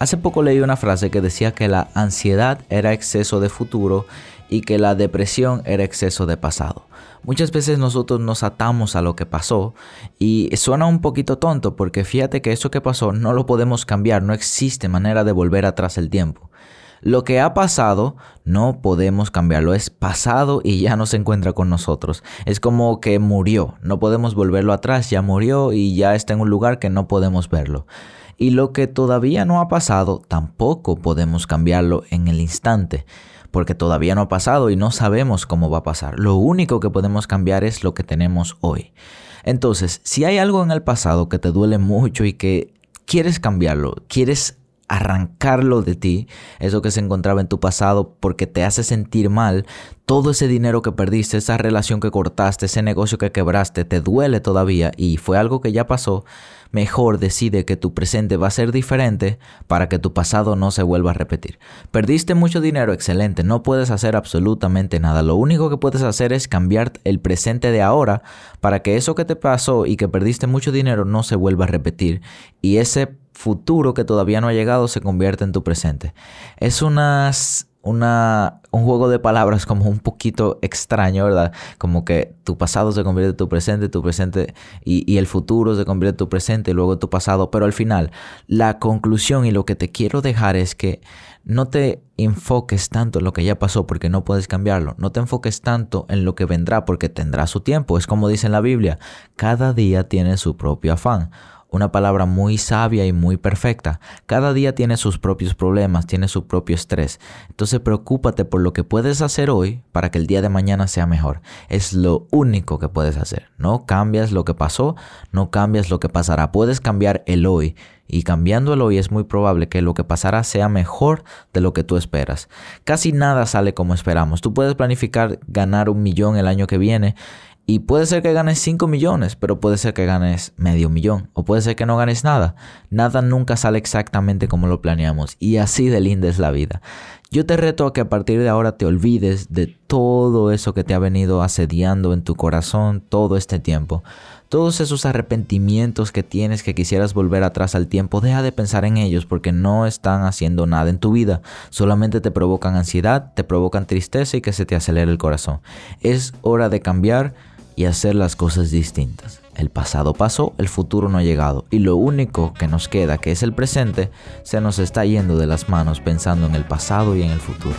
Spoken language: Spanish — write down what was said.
Hace poco leí una frase que decía que la ansiedad era exceso de futuro y que la depresión era exceso de pasado. Muchas veces nosotros nos atamos a lo que pasó y suena un poquito tonto porque fíjate que eso que pasó no lo podemos cambiar, no existe manera de volver atrás el tiempo. Lo que ha pasado no podemos cambiarlo, es pasado y ya no se encuentra con nosotros. Es como que murió, no podemos volverlo atrás, ya murió y ya está en un lugar que no podemos verlo. Y lo que todavía no ha pasado, tampoco podemos cambiarlo en el instante, porque todavía no ha pasado y no sabemos cómo va a pasar. Lo único que podemos cambiar es lo que tenemos hoy. Entonces, si hay algo en el pasado que te duele mucho y que quieres cambiarlo, quieres arrancarlo de ti, eso que se encontraba en tu pasado porque te hace sentir mal, todo ese dinero que perdiste, esa relación que cortaste, ese negocio que quebraste, te duele todavía y fue algo que ya pasó, mejor decide que tu presente va a ser diferente para que tu pasado no se vuelva a repetir. Perdiste mucho dinero, excelente, no puedes hacer absolutamente nada. Lo único que puedes hacer es cambiar el presente de ahora para que eso que te pasó y que perdiste mucho dinero no se vuelva a repetir y ese futuro que todavía no ha llegado se convierte en tu presente. Es unas una, un juego de palabras como un poquito extraño, ¿verdad? Como que tu pasado se convierte en tu presente, tu presente y, y, el futuro se convierte en tu presente y luego tu pasado. Pero al final, la conclusión y lo que te quiero dejar es que no te enfoques tanto en lo que ya pasó porque no puedes cambiarlo. No te enfoques tanto en lo que vendrá porque tendrá su tiempo. Es como dice en la Biblia, cada día tiene su propio afán una palabra muy sabia y muy perfecta. Cada día tiene sus propios problemas, tiene su propio estrés. Entonces preocúpate por lo que puedes hacer hoy para que el día de mañana sea mejor. Es lo único que puedes hacer. No cambias lo que pasó, no cambias lo que pasará. Puedes cambiar el hoy. Y cambiando el hoy es muy probable que lo que pasará sea mejor de lo que tú esperas. Casi nada sale como esperamos. Tú puedes planificar ganar un millón el año que viene y puede ser que ganes 5 millones, pero puede ser que ganes medio millón. O puede ser que no ganes nada. Nada nunca sale exactamente como lo planeamos. Y así de linda es la vida. Yo te reto a que a partir de ahora te olvides de todo eso que te ha venido asediando en tu corazón todo este tiempo. Todos esos arrepentimientos que tienes que quisieras volver atrás al tiempo, deja de pensar en ellos porque no están haciendo nada en tu vida. Solamente te provocan ansiedad, te provocan tristeza y que se te acelere el corazón. Es hora de cambiar y hacer las cosas distintas. El pasado pasó, el futuro no ha llegado y lo único que nos queda, que es el presente, se nos está yendo de las manos pensando en el pasado y en el futuro.